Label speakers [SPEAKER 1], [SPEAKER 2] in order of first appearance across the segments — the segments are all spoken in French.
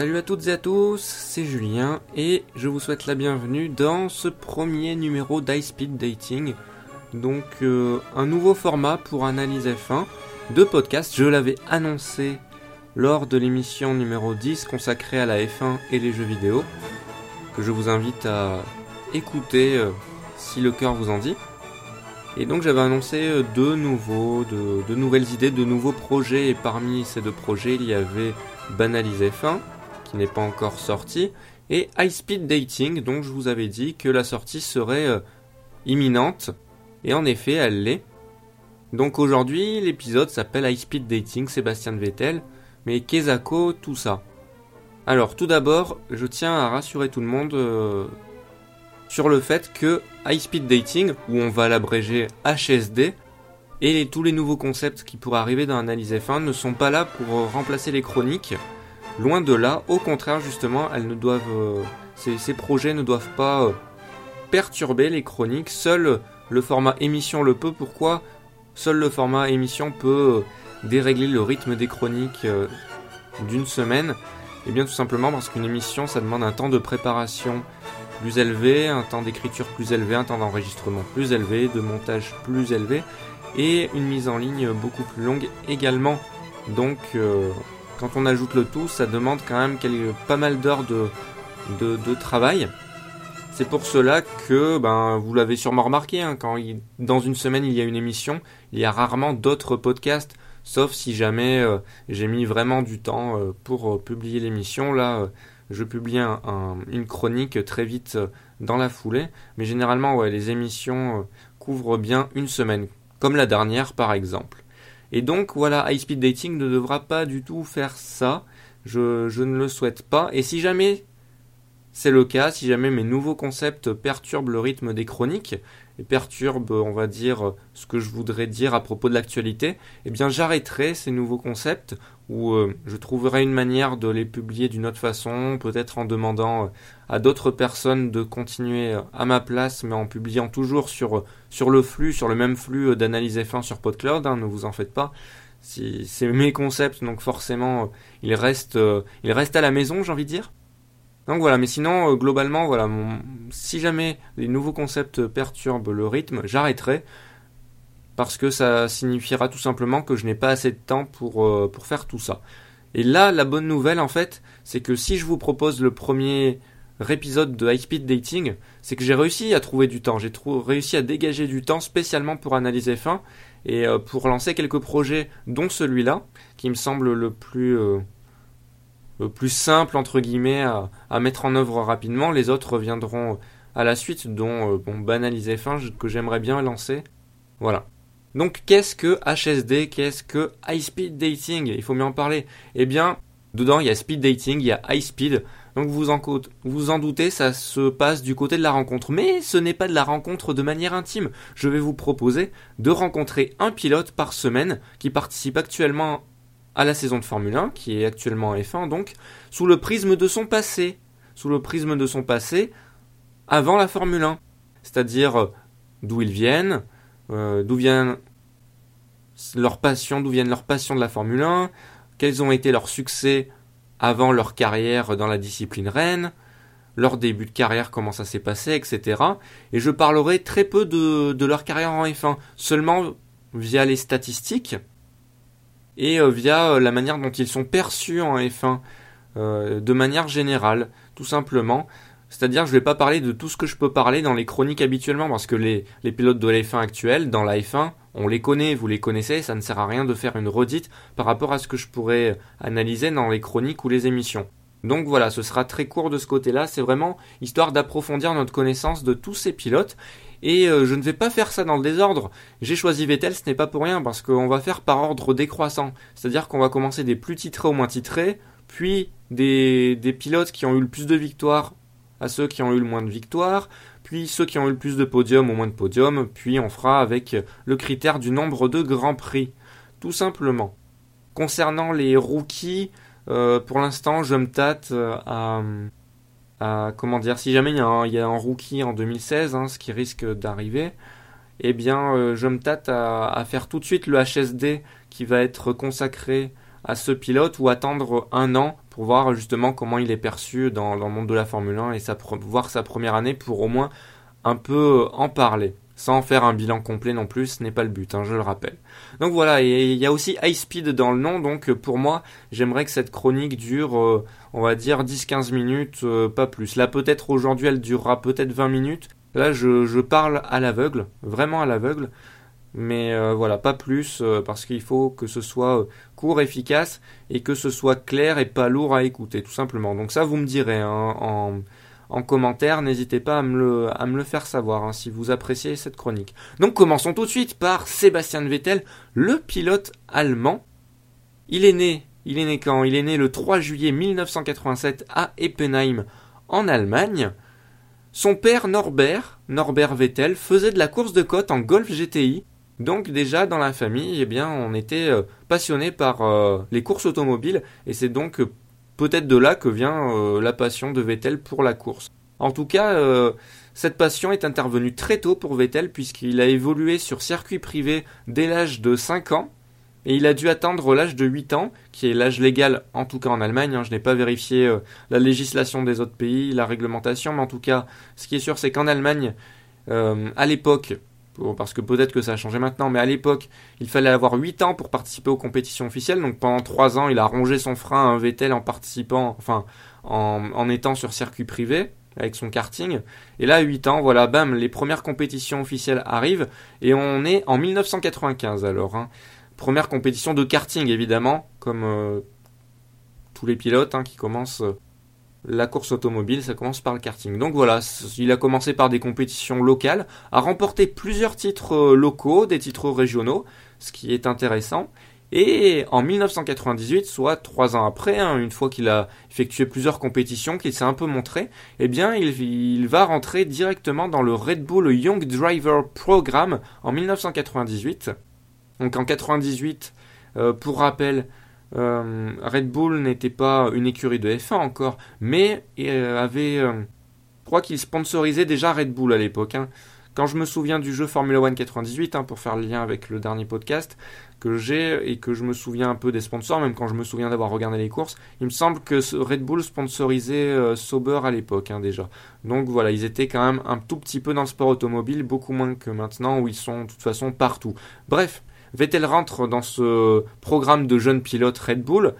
[SPEAKER 1] Salut à toutes et à tous, c'est Julien et je vous souhaite la bienvenue dans ce premier numéro d'iSpeed Dating. Donc euh, un nouveau format pour Analyse F1 de podcast. Je l'avais annoncé lors de l'émission numéro 10 consacrée à la F1 et les jeux vidéo, que je vous invite à écouter euh, si le cœur vous en dit. Et donc j'avais annoncé euh, deux nouveaux, de, nouvelles idées, de nouveaux projets, et parmi ces deux projets il y avait Banalise F1, qui n'est pas encore sorti, et High Speed Dating, dont je vous avais dit que la sortie serait euh, imminente, et en effet elle l'est. Donc aujourd'hui l'épisode s'appelle High Speed Dating Sébastien Vettel, mais Kezako, tout ça. Alors tout d'abord, je tiens à rassurer tout le monde euh, sur le fait que High Speed Dating, où on va l'abréger HSD, et tous les nouveaux concepts qui pourraient arriver dans Analyse F1 ne sont pas là pour remplacer les chroniques. Loin de là, au contraire justement, elles euh, ces, projets ne doivent pas euh, perturber les chroniques. Seul le format émission le peut. Pourquoi Seul le format émission peut euh, dérégler le rythme des chroniques d'une semaine? Eh bien tout simplement parce qu'une émission, ça demande un temps de préparation plus élevé, un temps d'écriture plus élevé, un temps d'enregistrement plus élevé, de montage plus élevé et une mise en ligne beaucoup plus longue également. Donc euh, quand on ajoute le tout, ça demande quand même pas mal d'heures de, travail. C'est pour cela que, ben, vous l'avez sûrement remarqué, hein, quand dans une semaine il y a une émission, il y a rarement d'autres podcasts, sauf si jamais euh, j'ai mis vraiment du temps euh, pour euh, publier l'émission. Là, je publie un, un, une chronique très vite dans la foulée, mais généralement, les émissions couvrent bien une semaine, comme la dernière par exemple. Et donc voilà, High Speed Dating ne devra pas du tout faire ça. Je, je ne le souhaite pas. Et si jamais c'est le cas, si jamais mes nouveaux concepts perturbent le rythme des chroniques et perturbent, on va dire, ce que je voudrais dire à propos de l'actualité, eh bien j'arrêterai ces nouveaux concepts ou euh, je trouverai une manière de les publier d'une autre façon, peut-être en demandant euh, à d'autres personnes de continuer à ma place, mais en publiant toujours sur, le flux, sur le même flux d'analyse F1 sur PodCloud, hein, ne vous en faites pas. C'est mes concepts, donc forcément, euh, ils restent, euh, à la maison, j'ai envie de dire. Donc voilà, mais sinon, euh, globalement, voilà, si jamais les nouveaux concepts perturbent le rythme, j'arrêterai parce que ça signifiera tout simplement que je n'ai pas assez de temps pour, euh, pour faire tout ça. Et là, la bonne nouvelle, en fait, c'est que si je vous propose le premier épisode de High Speed Dating, c'est que j'ai réussi à trouver du temps. J'ai réussi à dégager du temps spécialement pour analyser F1 et euh, pour lancer quelques projets, dont celui-là, qui me semble le plus, euh, le plus simple, entre guillemets, à, à, mettre en œuvre rapidement. Les autres reviendront à la suite, dont euh, Banaliser F1 que j'aimerais bien lancer. Voilà. Donc qu'est-ce que HSD Qu'est-ce que High Speed Dating? Il faut mieux en parler. Eh bien, dedans il y a Speed Dating, il y a High Speed. Donc vous en, vous en doutez, ça se passe du côté de la rencontre. Mais ce n'est pas de la rencontre de manière intime. Je vais vous proposer de rencontrer un pilote par semaine qui participe actuellement à la saison de Formule 1, qui est actuellement en F1 donc, sous le prisme de son passé. Sous le prisme de son passé avant la Formule 1. C'est-à-dire euh, d'où ils viennent, euh, d'où d'où viennent leurs passions de la Formule 1, quels ont été leurs succès avant leur carrière dans la discipline reine, leur début de carrière, comment ça s'est passé, etc. Et je parlerai très peu de, leur carrière en F1, seulement via les statistiques et euh, via euh, la manière dont ils sont perçus en F1, euh, de manière générale, tout simplement. C'est-à-dire, je ne vais pas parler de tout ce que je peux parler dans les chroniques habituellement, parce que les, les pilotes de la F1 actuels, dans la F1, on les connaît, vous les connaissez, ça ne sert à rien de faire une redite par rapport à ce que je pourrais analyser dans les chroniques ou les émissions. Donc voilà, ce sera très court de ce côté-là, c'est vraiment histoire d'approfondir notre connaissance de tous ces pilotes. Et euh, je ne vais pas faire ça dans le désordre. J'ai choisi Vettel, ce n'est pas pour rien, parce qu'on va faire par ordre décroissant. C'est-à-dire qu'on va commencer des plus titrés au moins titrés, puis des, des pilotes qui ont eu le plus de victoires à ceux qui ont eu le moins de victoires, puis ceux qui ont eu le plus de podiums au moins de podiums, puis on fera avec le critère du nombre de grands prix, tout simplement. Concernant les rookies, euh, pour l'instant, je me tâte euh, à, comment dire, si jamais il y, a un, il y a un rookie en 2016, hein, ce qui risque d'arriver, eh bien, euh, je me tâte à, à, faire tout de suite le HSD qui va être consacré à ce pilote ou attendre un an voir justement comment il est perçu dans, le monde de la Formule 1 et sa, voir sa première année pour au moins un peu en parler sans faire un bilan complet non plus, ce n'est pas le but, hein, je le rappelle. Donc voilà, et il y a aussi High Speed dans le nom, donc pour moi, j'aimerais que cette chronique dure, euh, on va dire 10-15 minutes, euh, pas plus. Là peut-être aujourd'hui elle durera peut-être 20 minutes. Là je, parle à l'aveugle, vraiment à l'aveugle. Mais euh, voilà, pas plus, parce qu'il faut que ce soit court, efficace, et que ce soit clair et pas lourd à écouter, tout simplement. Donc ça, vous me direz hein, en, en commentaire. N'hésitez pas à me le, à me le faire savoir hein, si vous appréciez cette chronique. Donc commençons tout de suite par Sébastien Vettel, le pilote allemand. Il est né, il est né quand? Il est né le 3 juillet 1987 à Eppenheim en Allemagne. Son père Norbert, Norbert Vettel, faisait de la course de côte en Golf GTI. Donc déjà dans la famille, eh on était euh, passionné par euh, les courses automobiles et c'est donc peut-être de là que vient euh, la passion de Vettel pour la course. En tout cas, euh, cette passion est intervenue très tôt pour Vettel puisqu'il a évolué sur circuit privé dès l'âge de 5 ans et il a dû attendre l'âge de 8 ans, qui est l'âge légal en tout cas en Allemagne. Hein. je n'ai pas vérifié euh, la législation des autres pays, la réglementation, mais en tout cas, ce qui est sûr, c'est qu'en Allemagne, à l'époque, parce que peut-être que ça a changé maintenant, mais à l'époque, il fallait avoir 8 ans pour participer aux compétitions officielles. Donc pendant 3 ans, il a rongé son frein à un Vettel en participant, enfin, en, étant sur circuit privé avec son karting. Et là, 8 ans, voilà, bam, les premières compétitions officielles arrivent. Et on est en 1995 alors. Hein. Première compétition de karting, évidemment, comme euh, tous les pilotes hein, qui commencent euh, la course automobile, ça commence par le karting. Donc voilà, il a commencé par des compétitions locales, a remporté plusieurs titres euh, locaux, des titres régionaux, ce qui est intéressant. Et en 1998, soit trois ans après, hein, une fois qu'il a effectué plusieurs compétitions, qu'il s'est un peu montré, eh bien, il, va rentrer directement dans le Red Bull Young Driver Program en 1998. Donc en 98, euh, pour rappel, euh, Red Bull n'était pas une écurie de F1 encore, mais euh, avait, euh, je crois qu'il sponsorisait déjà Red Bull à l'époque. Hein. Quand je me souviens du jeu Formula One 98, hein, pour faire le lien avec le dernier podcast que j'ai et que je me souviens un peu des sponsors, même quand je me souviens d'avoir regardé les courses, il me semble que Red Bull sponsorisait Sauber à l'époque hein, déjà. Donc voilà, ils étaient quand même un tout petit peu dans le sport automobile, beaucoup moins que maintenant où ils sont de toute façon partout. Bref, Vettel rentre dans ce programme de jeunes pilotes Red Bull.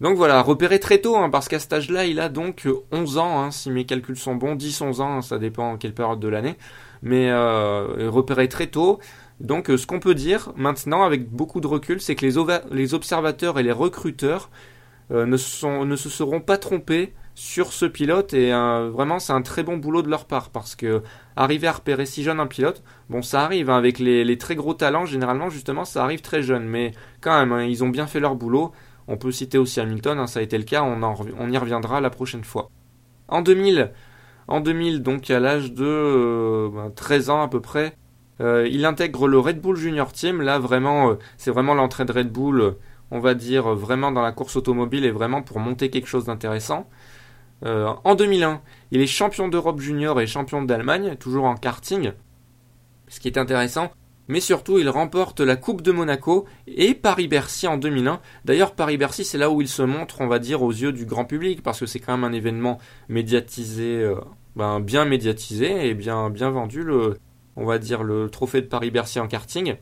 [SPEAKER 1] Donc voilà, repéré très tôt, hein, parce qu'à cet âge-là, il a donc 11 ans, hein, si mes calculs sont bons, 10-11 ans, ça dépend en quelle période de l'année, mais euh, repéré très tôt. Donc euh, ce qu'on peut dire maintenant, avec beaucoup de recul, c'est que les, observateurs et les recruteurs euh, ne se seront pas trompés sur ce pilote et euh, vraiment c'est un très bon boulot de leur part parce que arriver à repérer si jeune un pilote, bon ça arrive hein, avec les, très gros talents généralement justement ça arrive très jeune mais quand même hein, ils ont bien fait leur boulot. On peut citer aussi Hamilton, hein, ça a été le cas, on, y reviendra la prochaine fois. En 2000, en 2000 donc à l'âge de 13 euh, ben, ans à peu près, euh, il intègre le Red Bull Junior Team. Là vraiment c'est vraiment l'entrée de Red Bull on va dire vraiment dans la course automobile et vraiment pour monter quelque chose d'intéressant. Euh, en 2001, il est champion d'Europe junior et champion d'Allemagne, toujours en karting, ce qui est intéressant. Mais surtout, il remporte la Coupe de Monaco et Paris-Bercy en 2001. D'ailleurs, Paris-Bercy, c'est là où il se montre, on va dire, aux yeux du grand public, parce que c'est quand même un événement médiatisé, euh, ben, bien médiatisé et bien, vendu, le, on va dire, le trophée de Paris-Bercy en karting.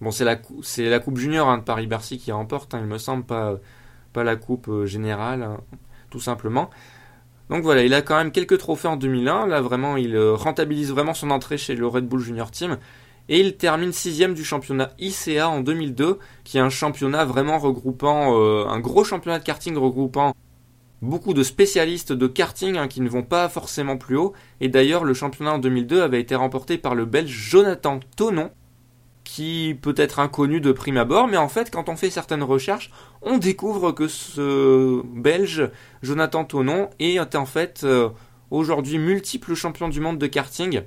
[SPEAKER 1] Bon, c'est la, c'est la Coupe junior hein, de Paris-Bercy qui remporte, hein, il me semble, pas, pas la Coupe euh, générale, hein, tout simplement. Donc voilà, il a quand même quelques trophées en 2001. Là, vraiment, il euh, rentabilise vraiment son entrée chez le Red Bull Junior Team. Et il termine sixième du championnat ICA en 2002, qui est un championnat vraiment regroupant, euh, un gros championnat de karting regroupant beaucoup de spécialistes de karting hein, qui ne vont pas forcément plus haut. Et d'ailleurs, le championnat en 2002 avait été remporté par le Belge Jonathan Tonon, qui peut être inconnu de prime abord, mais en fait, quand on fait certaines recherches, on découvre que ce Belge, Jonathan Tonon, est en fait euh, aujourd'hui multiple champion du monde de karting.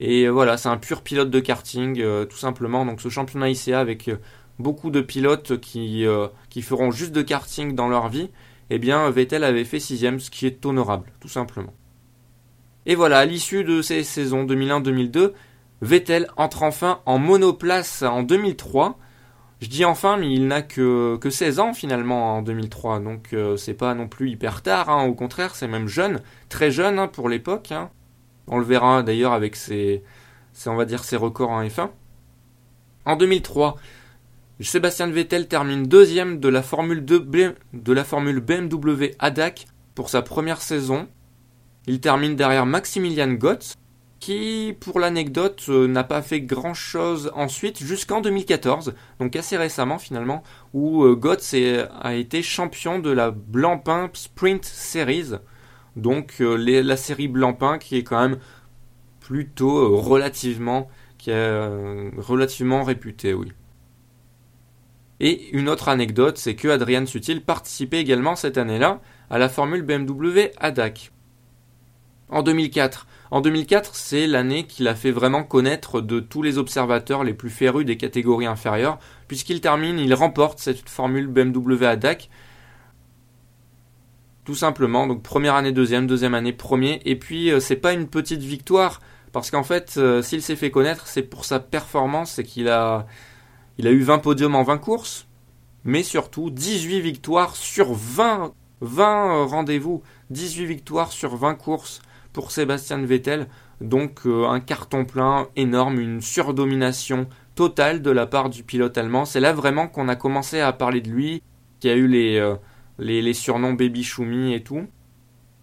[SPEAKER 1] Et voilà, c'est un pur pilote de karting, euh, tout simplement. Donc ce championnat ICA avec euh, beaucoup de pilotes qui, qui feront juste de karting dans leur vie, eh bien Vettel avait fait sixième, ce qui est honorable, tout simplement. Et voilà, à l'issue de ces saisons 2001-2002, Vettel entre enfin en monoplace en 2003. Je dis enfin, mais il n'a que, que 16 ans finalement en 2003, donc euh, c'est pas non plus hyper tard, hein. au contraire, c'est même jeune, très jeune hein, pour l'époque. Hein. On le verra d'ailleurs avec ses, on va dire, ses records en F1. En 2003, Sébastien Vettel termine deuxième de la Formule, 2 de la Formule BMW ADAC pour sa première saison. Il termine derrière Maximilian Gotz, qui, pour l'anecdote, euh, n'a pas fait grand-chose ensuite jusqu'en 2014, donc assez récemment finalement, où euh, Gotts a été champion de la Blancpain Sprint Series, donc euh, la série Blancpain qui est quand même plutôt relativement, qui est, relativement réputée, oui. Et une autre anecdote, c'est que Adrian Sutil participait également cette année-là à la Formule BMW ADAC. En 2004, en 2004, c'est l'année qu'il a fait vraiment connaître de tous les observateurs les plus férus des catégories inférieures, puisqu'il termine, il remporte cette formule BMW ADAC. Tout simplement, donc première année deuxième, deuxième année premier, et puis euh, c'est pas une petite victoire, parce qu'en fait, euh, s'il s'est fait connaître, c'est pour sa performance, c'est qu'il a, il a eu 20 podiums en 20 courses, mais surtout 18 victoires sur 20, 20 euh, rendez-vous, 18 victoires sur 20 courses pour Sébastien Vettel. Donc euh, un carton plein énorme, une surdomination totale de la part du pilote allemand. C'est là vraiment qu'on a commencé à parler de lui, qui a eu les, euh, les, surnoms Baby Shumi et tout.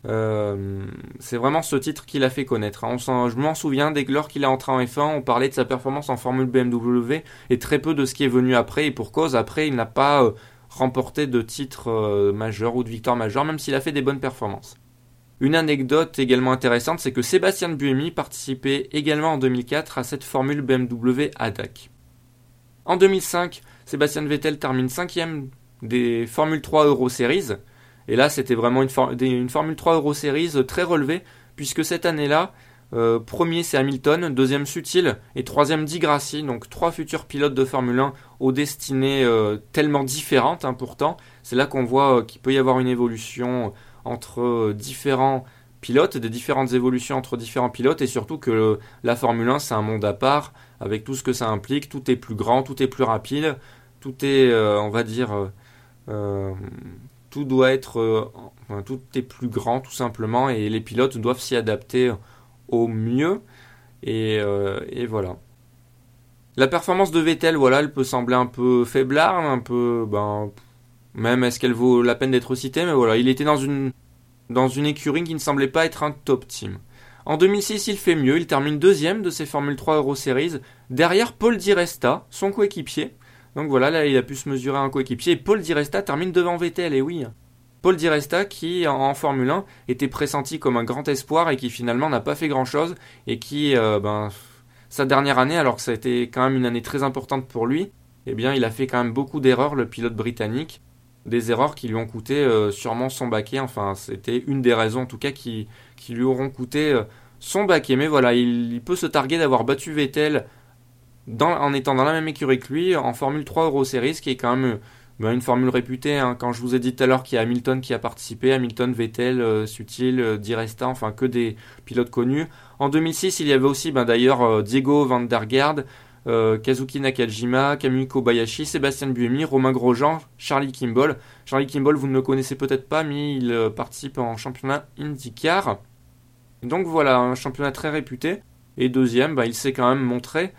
[SPEAKER 1] Euh, c'est vraiment ce titre qu'il a fait connaître. Hein. Je m'en souviens, dès lors qu'il est entré en F1, on parlait de sa performance en Formule BMW et très peu de ce qui est venu après. Et pour cause, après, il n'a pas remporté de titre majeur ou de victoire majeure, même s'il a fait des bonnes performances. Une anecdote également intéressante, c'est que Sébastien Buemi participait également en 2004 à cette formule BMW ADAC. En 2005, Sébastien Vettel termine 5 des Formule 3 Euro Series. Et là, c'était vraiment une, Formule 3 Euro Series très relevée, puisque cette année-là, euh, premier c'est Hamilton, deuxième Sutil et troisième Di Grassi, donc trois futurs pilotes de Formule 1 aux destinées euh, tellement différentes hein, pourtant. C'est là qu'on voit euh, qu'il peut y avoir une évolution entre euh, différents pilotes, des différentes évolutions entre différents pilotes, et surtout que la Formule 1 c'est un monde à part, avec tout ce que ça implique, tout est plus grand, tout est plus rapide, tout est, euh, on va dire, euh, tout doit être, tout est plus grand tout simplement, et les pilotes doivent s'y adapter au mieux, et, voilà. La performance de Vettel, voilà, elle peut sembler un peu faiblard, un peu, ben, même est-ce qu'elle vaut la peine d'être citée, mais voilà, il était dans une, dans une écurie qui ne semblait pas être un top team. En 2006, il fait mieux, il termine deuxième de ses Formule 3 Euro Series, derrière Paul Di Resta, son coéquipier. Donc voilà, là il a pu se mesurer un coéquipier, et Paul Di Resta termine devant Vettel, et oui. Paul Di Resta qui, en, Formule 1, était pressenti comme un grand espoir et qui finalement n'a pas fait grand chose, et qui, euh, ben, sa dernière année, alors que ça a été quand même une année très importante pour lui, eh bien il a fait quand même beaucoup d'erreurs, le pilote britannique, des erreurs qui lui ont coûté euh, sûrement son baquet. Enfin, c'était une des raisons en tout cas qui, lui auront coûté euh, son baquet. Mais voilà, il, peut se targuer d'avoir battu Vettel en étant dans la même écurie que lui en Formule 3 Euro Series, qui est quand même ben, une formule réputée. Hein. Quand je vous ai dit tout à l'heure qu'il y a Hamilton qui a participé, Hamilton, Vettel, euh, Sutil, Di Resta, enfin que des pilotes connus. En 2006, il y avait aussi ben, d'ailleurs Diego Van der Garde, euh, Kazuki Nakajima, Kamui Kobayashi, Sébastien Buemi, Romain Grosjean, Charlie Kimball. Charlie Kimball, vous ne le connaissez peut-être pas, mais il euh, participe en championnat IndyCar. Donc voilà, un championnat très réputé. Et deuxième, bah, il s'est quand même montré.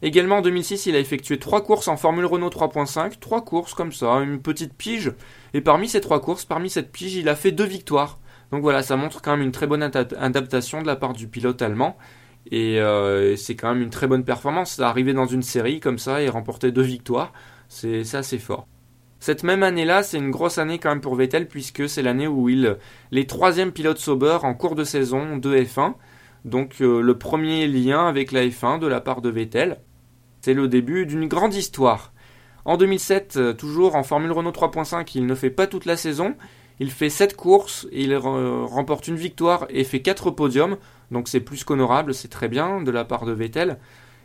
[SPEAKER 1] Également en 2006, il a effectué trois courses en Formule Renault 3.5, trois courses comme ça, une petite pige. Et parmi ces trois courses, parmi cette pige, il a fait deux victoires. Donc voilà, ça montre quand même une très bonne adaptation de la part du pilote allemand. Euh, et c'est quand même une très bonne performance. Arriver dans une série comme ça et remporter deux victoires, c'est assez fort. Cette même année-là, c'est une grosse année quand même pour Vettel puisque c'est l'année où il les troisième pilotes Sauber en cours de saison de F1. Donc euh, le premier lien avec la F1 de la part de Vettel. C'est le début d'une grande histoire. En 2007, euh, toujours en Formule Renault 3.5, il ne fait pas toute la saison. Il fait 7 courses, il remporte une victoire et fait 4 podiums. Donc c'est plus qu'honorable, c'est très bien de la part de Vettel.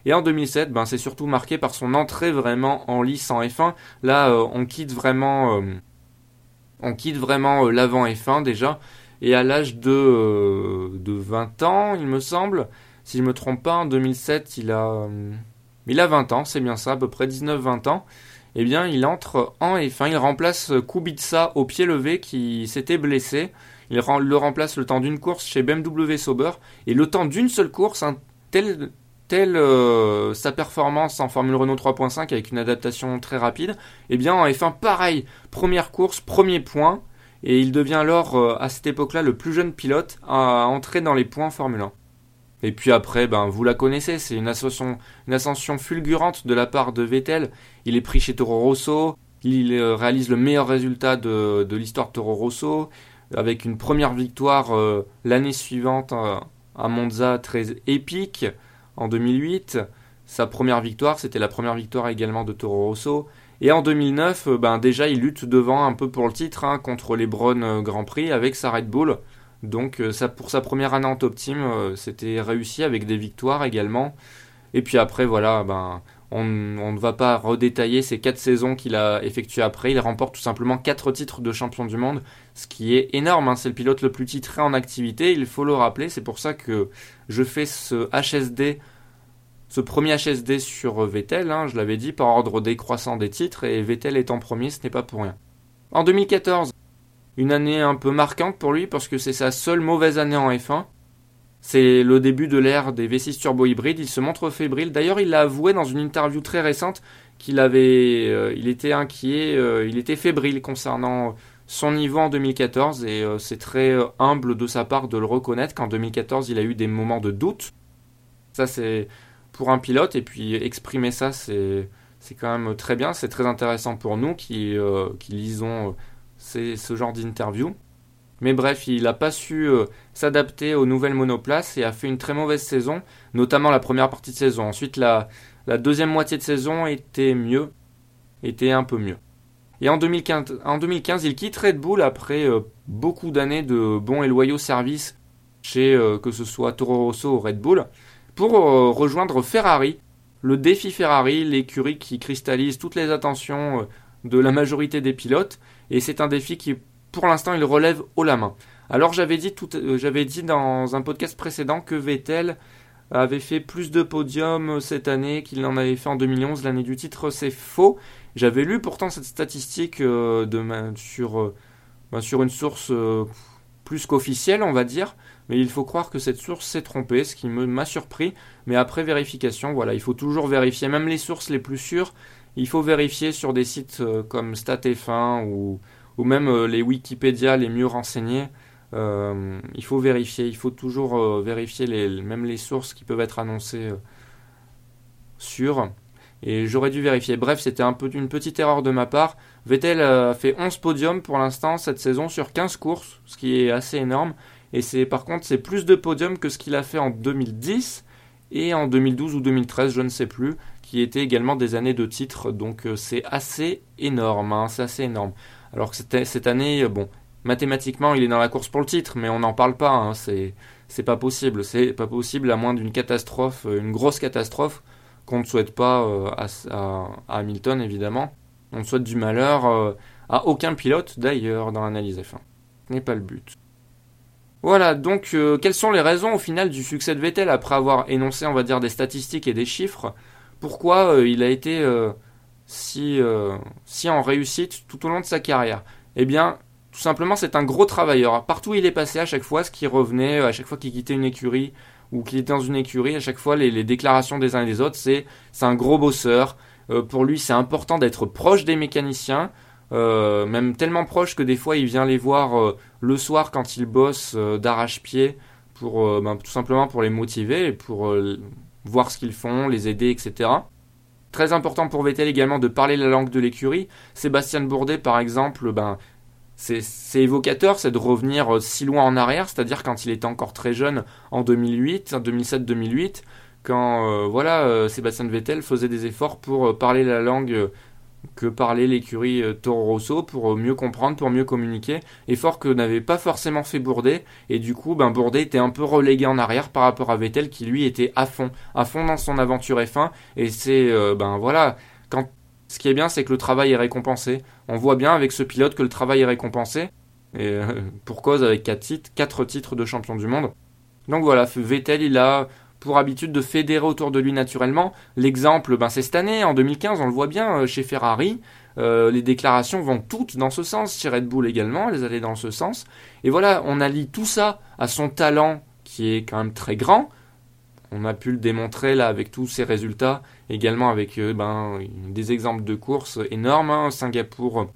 [SPEAKER 1] Et en 2007, ben, c'est surtout marqué par son entrée vraiment en lice en F1. Là, euh, on quitte vraiment, euh, on quitte vraiment euh, l'avant F1 déjà. Et à l'âge de, de 20 ans, il me semble, si je me trompe pas, en 2007, il a, il a 20 ans, c'est bien ça, à peu près 19-20 ans. eh bien il entre en F1, il remplace Kubica au pied levé qui s'était blessé. Il le remplace le temps d'une course chez BMW Sauber. Et le temps d'une seule course, tel telle euh, sa performance en Formule Renault 3.5 avec une adaptation très rapide, eh bien en F1 pareil, première course, premier point, et il devient alors euh, à cette époque-là le plus jeune pilote à entrer dans les points Formule 1. Et puis après, ben vous la connaissez, c'est une ascension, une ascension fulgurante de la part de Vettel. Il est pris chez Toro Rosso, il euh, réalise le meilleur résultat de, de l'histoire de Toro Rosso, avec une première victoire l'année suivante à Monza très épique en 2008. Sa première victoire, c'était la première victoire également de Toro Rosso. Et en 2009, euh, ben déjà, il lutte devant un peu pour le titre hein, contre les Braun euh, Grand Prix avec sa Red Bull. Donc euh, pour sa première année en top team, c'était réussi avec des victoires également. Et puis après, voilà, ben, on, ne va pas redétailler ces quatre saisons qu'il a effectuées après. Il remporte tout simplement quatre titres de champion du monde, ce qui est énorme. Hein. C'est le pilote le plus titré en activité, il faut le rappeler. C'est pour ça que je fais ce HSD, ce premier HSD sur Vettel. Hein. je l'avais dit par ordre décroissant des titres, et Vettel en premier, ce n'est pas pour rien. En 2014, une année un peu marquante pour lui parce que c'est sa seule mauvaise année en F1. C'est le début de l'ère des V6 turbo hybrides. Il se montre fébrile. D'ailleurs, il l'a avoué dans une interview très récente qu'il avait, euh, il était inquiet, euh, il était fébrile concernant son niveau en 2014 et euh, c'est très humble de sa part de le reconnaître qu'en 2014 il a eu des moments de doute. Ça c'est pour un pilote et puis exprimer ça c'est c'est quand même très bien, c'est très intéressant pour nous qui, qui lisons ce genre d'interview. Mais bref, il n'a pas su euh, s'adapter aux nouvelles monoplaces et a fait une très mauvaise saison, notamment la première partie de saison. Ensuite, la, deuxième moitié de saison était mieux, était un peu mieux. Et en 2015, en 2015 il quitte Red Bull après euh, beaucoup d'années de bons et loyaux services chez euh, que ce soit Toro Rosso ou Red Bull, pour rejoindre Ferrari, le défi Ferrari, l'écurie qui cristallise toutes les attentions de la majorité des pilotes. Et c'est un défi qui pour l'instant, il relève haut la main. Alors j'avais dit, euh, j'avais dit dans un podcast précédent que Vettel avait fait plus de podiums cette année qu'il n'en avait fait en 2011, l'année du titre. C'est faux. J'avais lu pourtant cette statistique euh, sur, euh, ben, sur une source plus qu'officielle, on va dire. Mais il faut croire que cette source s'est trompée, ce qui m'a surpris. Mais après vérification, voilà, il faut toujours vérifier. Même les sources les plus sûres, il faut vérifier sur des sites comme StatF1 ou ou même euh, les Wikipédia les mieux renseignés, euh, il faut vérifier, il faut toujours euh, vérifier les, même les sources qui peuvent être annoncées sûres. Et j'aurais dû vérifier. Bref, c'était un peu une petite erreur de ma part. Vettel a fait 11 podiums pour l'instant cette saison sur 15 courses, ce qui est assez énorme. Et c'est par contre c'est plus de podiums que ce qu'il a fait en 2010 et en 2012 ou 2013, je ne sais plus, qui étaient également des années de titres. Donc c'est assez énorme, hein, c'est assez énorme. Alors que cette année, euh, bon, mathématiquement, il est dans la course pour le titre, mais on n'en parle pas. Hein, c'est pas possible. C'est pas possible à moins d'une catastrophe, euh, une grosse catastrophe qu'on ne souhaite pas euh, à, Hamilton évidemment. On ne souhaite du malheur à aucun pilote d'ailleurs dans l'analyse F1. Ce n'est pas le but. Voilà, donc quelles sont les raisons au final du succès de Vettel après avoir énoncé, on va dire, des statistiques et des chiffres? Pourquoi il a été si, euh, si en réussite tout au long de sa carrière Eh bien, tout simplement, c'est un gros travailleur. Partout où il est passé, à chaque fois, ce qui revenait, à chaque fois qu'il quittait une écurie ou qu'il était dans une écurie, à chaque fois, les, déclarations des uns et des autres, c'est c'est un gros bosseur. Euh, pour lui, c'est important d'être proche des mécaniciens, euh, même tellement proche que des fois, il vient les voir le soir quand ils bossent d'arrache-pied pour ben, tout simplement pour les motiver et pour voir ce qu'ils font, les aider, etc. Très important pour Vettel également de parler la langue de l'écurie. Sébastien Bourdet, par exemple, ben, c'est évocateur, c'est de revenir euh, si loin en arrière, c'est-à-dire quand il était encore très jeune en 2008, 2007-2008, quand euh, voilà, euh, Sébastien Vettel faisait des efforts pour parler la langue que parlait l'écurie euh, Toro Rosso pour euh, mieux comprendre, pour mieux communiquer. Effort que n'avait pas forcément fait Bourdet. Et du coup, ben, Bourdet était un peu relégué en arrière par rapport à Vettel qui lui était à fond, à fond dans son aventure F1. Et c'est, euh, ben voilà, quand ce qui est bien, c'est que le travail est récompensé. On voit bien avec ce pilote que le travail est récompensé. Et pour cause avec 4 titres, 4 titres de champion du monde. Donc voilà, Vettel, il a pour habitude de fédérer autour de lui naturellement. L'exemple, ben, c'est cette année, en 2015, on le voit bien chez Ferrari. les déclarations vont toutes dans ce sens, chez Red Bull également, elles allaient dans ce sens. Et voilà, on allie tout ça à son talent qui est quand même très grand, on a pu le démontrer là avec tous ces résultats, également avec euh, ben, des exemples de courses énormes. Hein. Singapour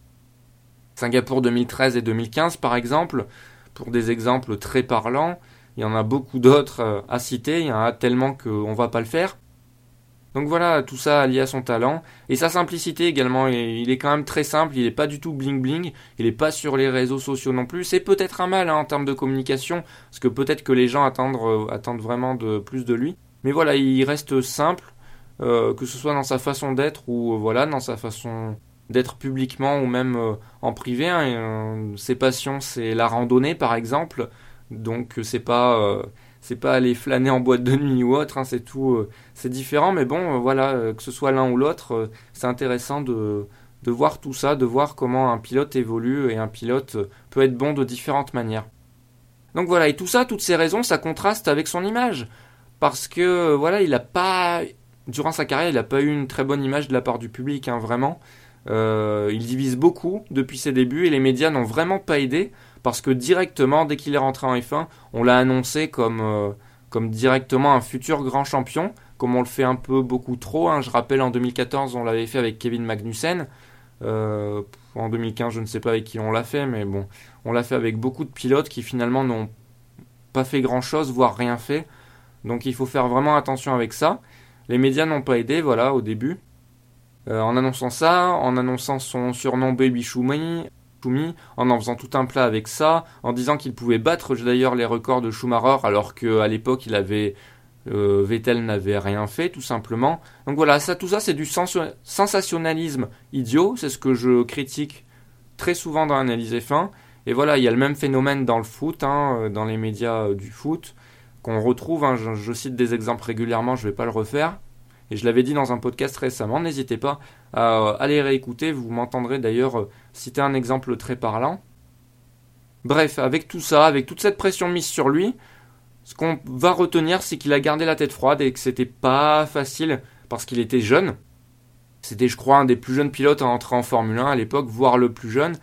[SPEAKER 1] 2013 et 2015 par exemple, pour des exemples très parlants. Il y en a beaucoup d'autres euh, à citer, il y en a tellement qu'on va pas le faire. Donc voilà, tout ça lié à son talent. Et sa simplicité également, il est quand même très simple, il n'est pas du tout bling bling, il n'est pas sur les réseaux sociaux non plus. C'est peut-être un mal hein, en termes de communication, parce que peut-être que les gens attendent, euh, attendent vraiment de, plus de lui. Mais voilà, il reste simple, euh, que ce soit dans sa façon d'être ou voilà, dans sa façon d'être publiquement ou même en privé. Hein. ses passions, c'est la randonnée par exemple. Donc c'est pas c'est pas aller flâner en boîte de nuit ou autre, hein, c'est tout, euh, c'est différent, mais bon, euh, voilà, euh, que ce soit l'un ou l'autre, c'est intéressant de, de voir tout ça, de voir comment un pilote évolue et un pilote peut être bon de différentes manières. Donc voilà, et tout ça, toutes ces raisons, ça contraste avec son image, parce que voilà, il a pas, durant sa carrière, il n'a pas eu une très bonne image de la part du public, hein, vraiment. il divise beaucoup depuis ses débuts et les médias n'ont vraiment pas aidé parce que directement, dès qu'il est rentré en F1, on l'a annoncé comme, euh, comme directement un futur grand champion, comme on le fait un peu beaucoup trop. Hein. Je rappelle, en 2014, on l'avait fait avec Kevin Magnussen. Euh, en 2015, je ne sais pas avec qui on l'a fait, mais bon, on l'a fait avec beaucoup de pilotes qui finalement n'ont pas fait grand-chose, voire rien fait. Donc il faut faire vraiment attention avec ça. Les médias n'ont pas aidé, voilà, au début. Euh, en annonçant ça, en annonçant son surnom Baby En en faisant tout un plat avec ça, en disant qu'il pouvait battre d'ailleurs les records de Schumacher alors qu'à l'époque il avait euh, Vettel n'avait rien fait tout simplement. Donc voilà, ça tout ça c'est du sensationnalisme idiot, c'est ce que je critique très souvent dans l'analyse F1. Et voilà, il y a le même phénomène dans le foot, hein, euh, dans les médias euh, du foot, qu'on retrouve, hein, je, je, cite des exemples régulièrement, je ne vais pas le refaire, et je l'avais dit dans un podcast récemment, n'hésitez pas à euh, aller réécouter, vous m'entendrez d'ailleurs euh, citer un exemple très parlant. Bref, avec tout ça, avec toute cette pression mise sur lui, ce qu'on va retenir, c'est qu'il a gardé la tête froide et que c'était pas facile parce qu'il était jeune. C'était, je crois, un des plus jeunes pilotes à entrer en Formule 1 à l'époque, voire le plus jeune.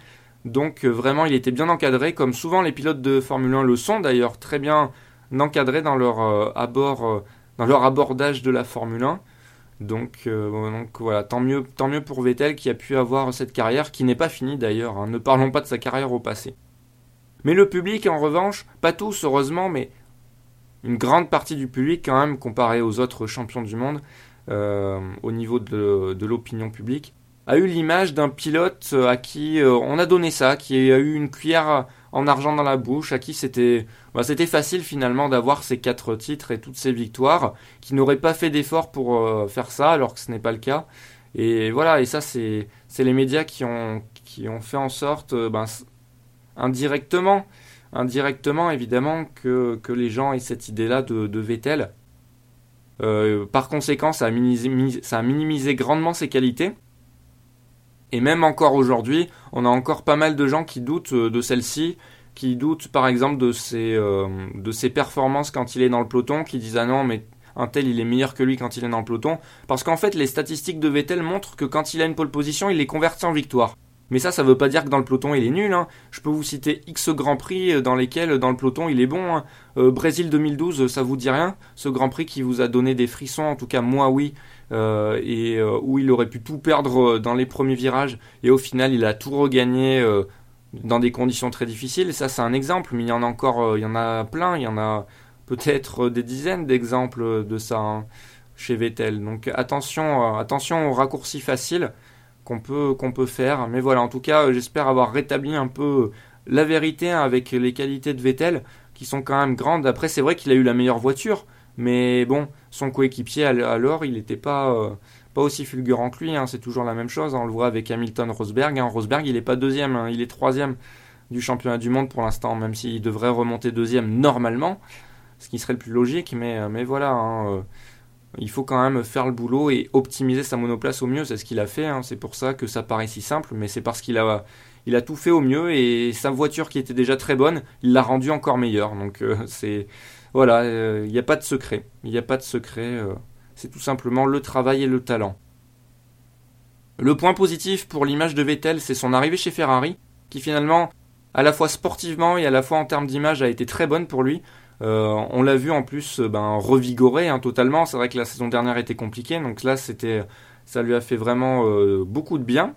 [SPEAKER 1] Donc euh, vraiment, il était bien encadré, comme souvent les pilotes de Formule 1 le sont d'ailleurs, très bien encadrés dans leur abord, dans leur abordage de la Formule 1. Donc, euh, tant mieux, tant mieux pour Vettel qui a pu avoir cette carrière qui n'est pas finie d'ailleurs. Hein. Ne parlons pas de sa carrière au passé. Mais le public, en revanche, pas tous heureusement, mais une grande partie du public quand même comparé aux autres champions du monde euh, au niveau de, l'opinion publique, a eu l'image d'un pilote à qui euh, on a donné ça, qui a eu une cuillère en argent dans la bouche, à qui c'était bah, c'était facile finalement d'avoir ces quatre titres et toutes ces victoires, qui n'auraient pas fait d'efforts pour euh, faire ça, alors que ce n'est pas le cas. Et voilà, et ça c'est les médias qui ont, qui ont fait en sorte, euh, ben, indirectement, indirectement évidemment, que, les gens aient cette idée-là de, de Vettel. Euh, par conséquent, ça a, ça a minimisé grandement ses qualités. Et même encore aujourd'hui, on a encore pas mal de gens qui doutent euh, de celle-ci, qui doutent par exemple de ses, euh, de ses performances quand il est dans le peloton, qui disent ah non mais un tel il est meilleur que lui quand il est dans le peloton, parce qu'en fait les statistiques de Vettel montrent que quand il a une pole position, il les convertit en victoire. Mais ça, ça veut pas dire que dans le peloton il est nul. Hein. Je peux vous citer X Grand Prix euh, dans lesquels dans le peloton il est bon. Hein. Brésil 2012, ça vous dit rien Ce Grand Prix qui vous a donné des frissons, en tout cas moi oui, euh, et euh, où il aurait pu tout perdre euh, dans les premiers virages et au final il a tout regagné dans des conditions très difficiles. Ça c'est un exemple, mais il y en a encore, il y en a plein, il y en a peut-être des dizaines d'exemples de ça hein, chez Vettel. Donc attention, attention aux raccourcis faciles qu'on peut, qu'on peut faire. Mais voilà, en tout cas, j'espère avoir rétabli un peu la vérité hein, avec les qualités de Vettel qui sont quand même grandes. Après, c'est vrai qu'il a eu la meilleure voiture, mais bon, son coéquipier alors, il n'était pas, euh, pas aussi fulgurant que lui. Hein. c'est toujours la même chose. Hein. on le voit avec Hamilton Rosberg. Hein. Rosberg, il n'est pas deuxième, il est troisième du championnat du monde pour l'instant, même s'il devrait remonter deuxième normalement, ce qui serait le plus logique. Mais, euh, voilà, euh, il faut quand même faire le boulot et optimiser sa monoplace au mieux. C'est ce qu'il a fait. c'est pour ça que ça paraît si simple, mais c'est parce qu'il a, il a tout fait au mieux et sa voiture qui était déjà très bonne, il l'a rendue encore meilleure. Donc c'est Voilà, il n'y a pas de secret. Il n'y a pas de secret. c'est tout simplement le travail et le talent. Le point positif pour l'image de Vettel, c'est son arrivée chez Ferrari, qui finalement, à la fois sportivement et à la fois en termes d'image, a été très bonne pour lui. Euh, on l'a vu en plus euh, ben, revigoré hein, totalement. C'est vrai que la saison dernière était compliquée, donc là c'était, ça lui a fait vraiment euh, beaucoup de bien.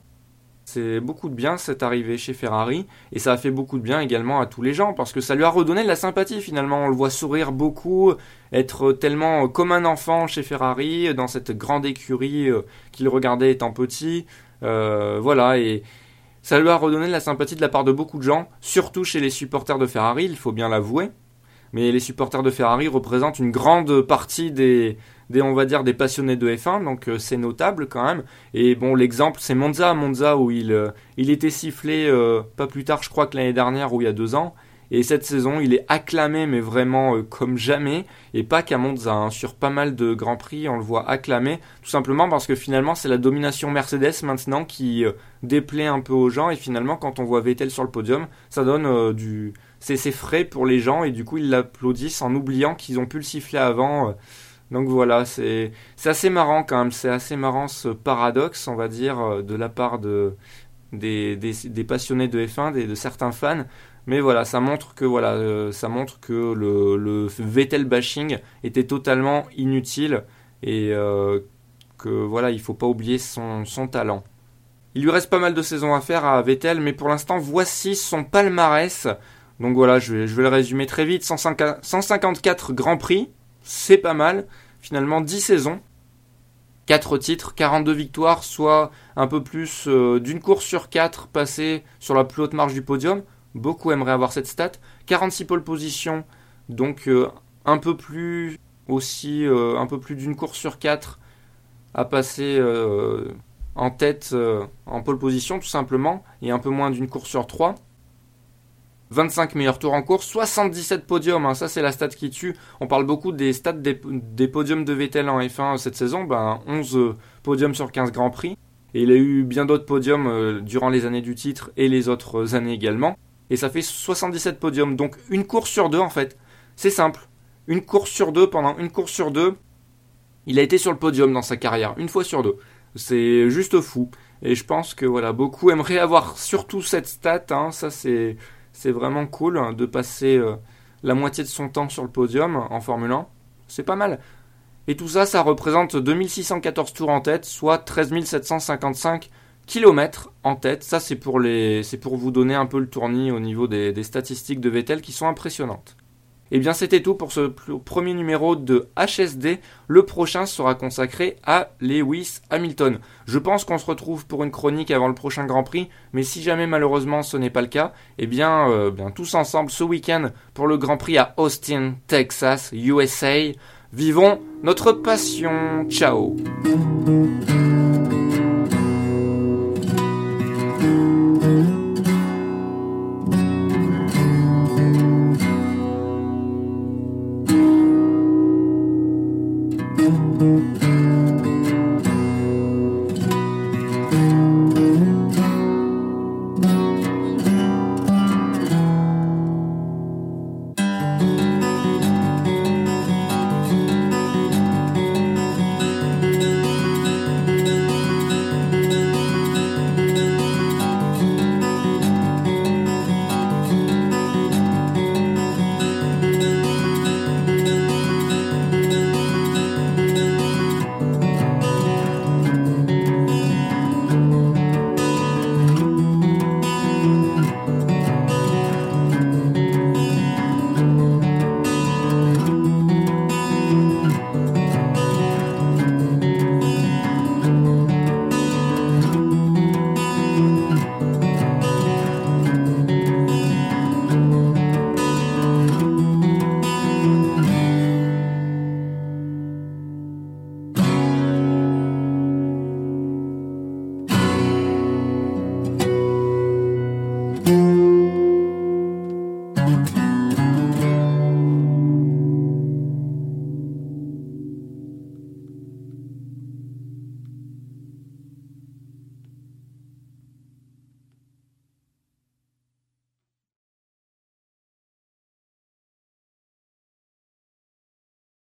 [SPEAKER 1] C'est beaucoup de bien cette arrivée chez Ferrari et ça a fait beaucoup de bien également à tous les gens parce que ça lui a redonné de la sympathie finalement. On le voit sourir beaucoup, être tellement comme un enfant chez Ferrari dans cette grande écurie qu'il regardait étant petit. voilà et ça lui a redonné de la sympathie de la part de beaucoup de gens, surtout chez les supporters de Ferrari, il faut bien l'avouer mais les supporters de Ferrari représentent une grande partie des, on va dire des passionnés de F1 donc euh, c'est notable quand même. Et bon l'exemple c'est Monza. Monza où il euh, il était sifflé euh, pas plus tard je crois que l'année dernière ou il y a deux ans. Et cette saison il est acclamé mais vraiment comme jamais. Et pas qu'à Monza hein. sur pas mal de grands prix on le voit acclamé. Tout simplement parce que finalement c'est la domination Mercedes maintenant qui déplaît un peu aux gens. Et finalement quand on voit Vettel sur le podium ça donne du c'est frais pour les gens. Et du coup ils l'applaudissent en oubliant qu'ils ont pu le siffler avant. Donc voilà, c'est assez marrant quand même, c'est assez marrant ce paradoxe, on va dire, euh, de la part de, des, passionnés de F1, des, de certains fans. Mais voilà, ça montre que voilà, euh, ça montre que le, Vettel bashing était totalement inutile et euh, que voilà, il faut pas oublier son, talent. Il lui reste pas mal de saisons à faire à Vettel, mais pour l'instant, voici son palmarès. Donc voilà, je vais, le résumer très vite. 154 Grands Prix, c'est pas mal. Finalement, 10 saisons. 4 titres, 42 victoires, soit un peu plus euh, d'une course sur 4 passée sur la plus haute marge du podium. Beaucoup aimeraient avoir cette stat. 46 pole positions, donc euh, un peu plus aussi, euh, un peu plus d'une course sur 4 à passer en tête en pole position tout simplement, et un peu moins d'une course sur 3. 25 meilleurs tours en course, 77 podiums, hein, ça c'est la stat qui tue. On parle beaucoup des stats des, podiums de Vettel en F1 cette saison, ben 11 euh, podiums sur 15 Grands Prix. Et il a eu bien d'autres podiums euh, durant les années du titre et les autres années également. Et ça fait 77 podiums, donc une course sur deux en fait. C'est simple. Une course sur deux, pendant une course sur deux, il a été sur le podium dans sa carrière, une fois sur deux. C'est juste fou. Et je pense que voilà, beaucoup aimeraient avoir surtout cette stat, hein, ça c'est c'est vraiment cool hein, de passer euh, la moitié de son temps sur le podium en Formule 1. C'est pas mal. Et tout ça, ça représente 2614 tours en tête, soit 13 755 km en tête. Ça, c'est pour, les... pour vous donner un peu le tournis au niveau des statistiques de Vettel qui sont impressionnantes. Et eh bien c'était tout pour ce premier numéro de HSD. Le prochain sera consacré à Lewis Hamilton. Je pense qu'on se retrouve pour une chronique avant le prochain Grand Prix, mais si jamais malheureusement ce n'est pas le cas, eh bien, euh, bien tous ensemble ce week-end pour le Grand Prix à Austin, Texas, USA. Vivons notre passion. Ciao